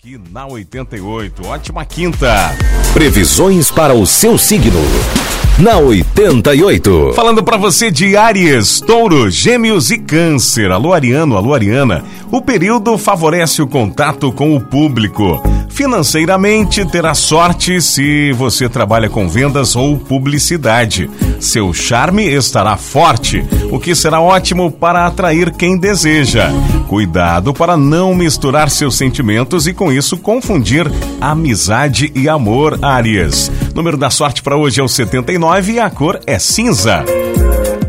aqui na 88. Ótima quinta. Previsões para o seu signo. Na 88. Falando para você de Aries, Touro, Gêmeos e Câncer. Alô Ariano, alô Ariana. O período favorece o contato com o público. Financeiramente, terá sorte se você trabalha com vendas ou publicidade. Seu charme estará forte, o que será ótimo para atrair quem deseja. Cuidado para não misturar seus sentimentos e com isso confundir amizade e amor, Áries. Número da sorte para hoje é o 79 e a cor é cinza.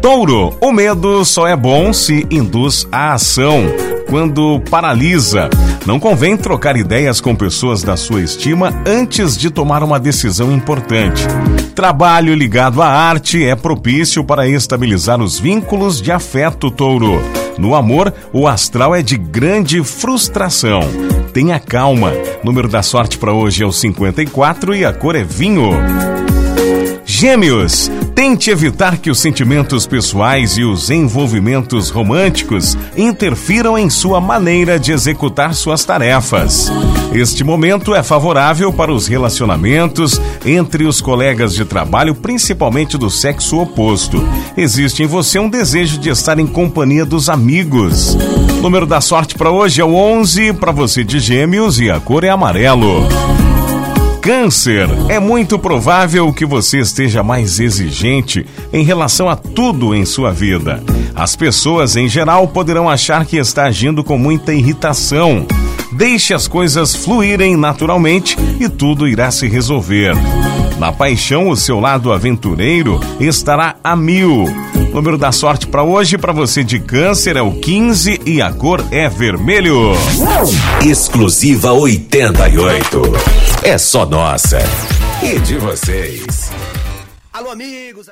Touro, o medo só é bom se induz à ação quando paralisa. Não convém trocar ideias com pessoas da sua estima antes de tomar uma decisão importante. Trabalho ligado à arte é propício para estabilizar os vínculos de afeto, touro. No amor, o astral é de grande frustração. Tenha calma. Número da sorte para hoje é o 54 e a cor é vinho. Gêmeos, tente evitar que os sentimentos pessoais e os envolvimentos românticos interfiram em sua maneira de executar suas tarefas. Este momento é favorável para os relacionamentos entre os colegas de trabalho, principalmente do sexo oposto. Existe em você um desejo de estar em companhia dos amigos. O número da sorte para hoje é o 11, para você de Gêmeos, e a cor é amarelo. Câncer, é muito provável que você esteja mais exigente em relação a tudo em sua vida. As pessoas em geral poderão achar que está agindo com muita irritação. Deixe as coisas fluírem naturalmente e tudo irá se resolver. Na paixão, o seu lado aventureiro estará a mil. O número da sorte para hoje, para você de câncer, é o 15 e a cor é vermelho. Exclusiva 88. É só nossa. E de vocês. Alô, amigos.